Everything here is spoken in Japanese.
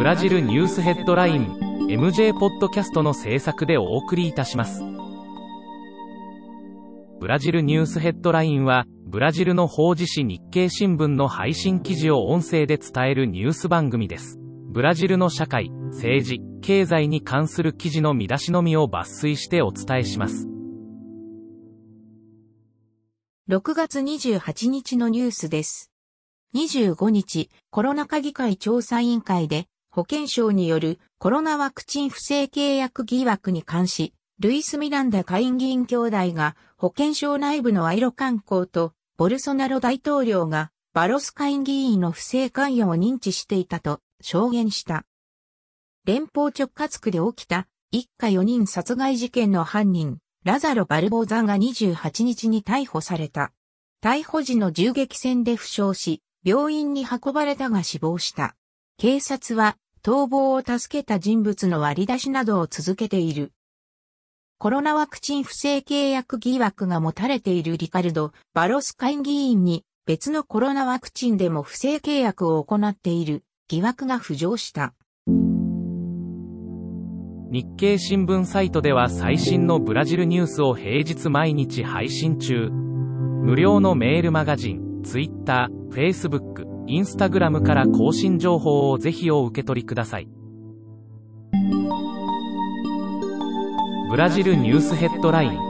ブラジルニュースヘッドライン MJ ポッドキャストの制作でお送りいたします。ブラジルニュースヘッドラインはブラジルの法事紙日経新聞の配信記事を音声で伝えるニュース番組です。ブラジルの社会政治経済に関する記事の見出しのみを抜粋してお伝えします。6月28日のニュースです。25日、コロナ禍議会調査委員会で、保健省によるコロナワクチン不正契約疑惑に関し、ルイス・ミランダ下院議員兄弟が保健省内部の賄賂観光と、ボルソナロ大統領がバロス下院議員の不正関与を認知していたと証言した。連邦直轄区で起きた一家4人殺害事件の犯人、ラザロ・バルボーザが28日に逮捕された。逮捕時の銃撃戦で負傷し、病院に運ばれたが死亡した。警察は逃亡を助けた人物の割り出しなどを続けている。コロナワクチン不正契約疑惑が持たれているリカルド・バロス会議員に別のコロナワクチンでも不正契約を行っている疑惑が浮上した。日経新聞サイトでは最新のブラジルニュースを平日毎日配信中。無料のメールマガジン、Twitter、Facebook、Instagram から更新情報をぜひお受け取りください。ブラジルニュースヘッドライン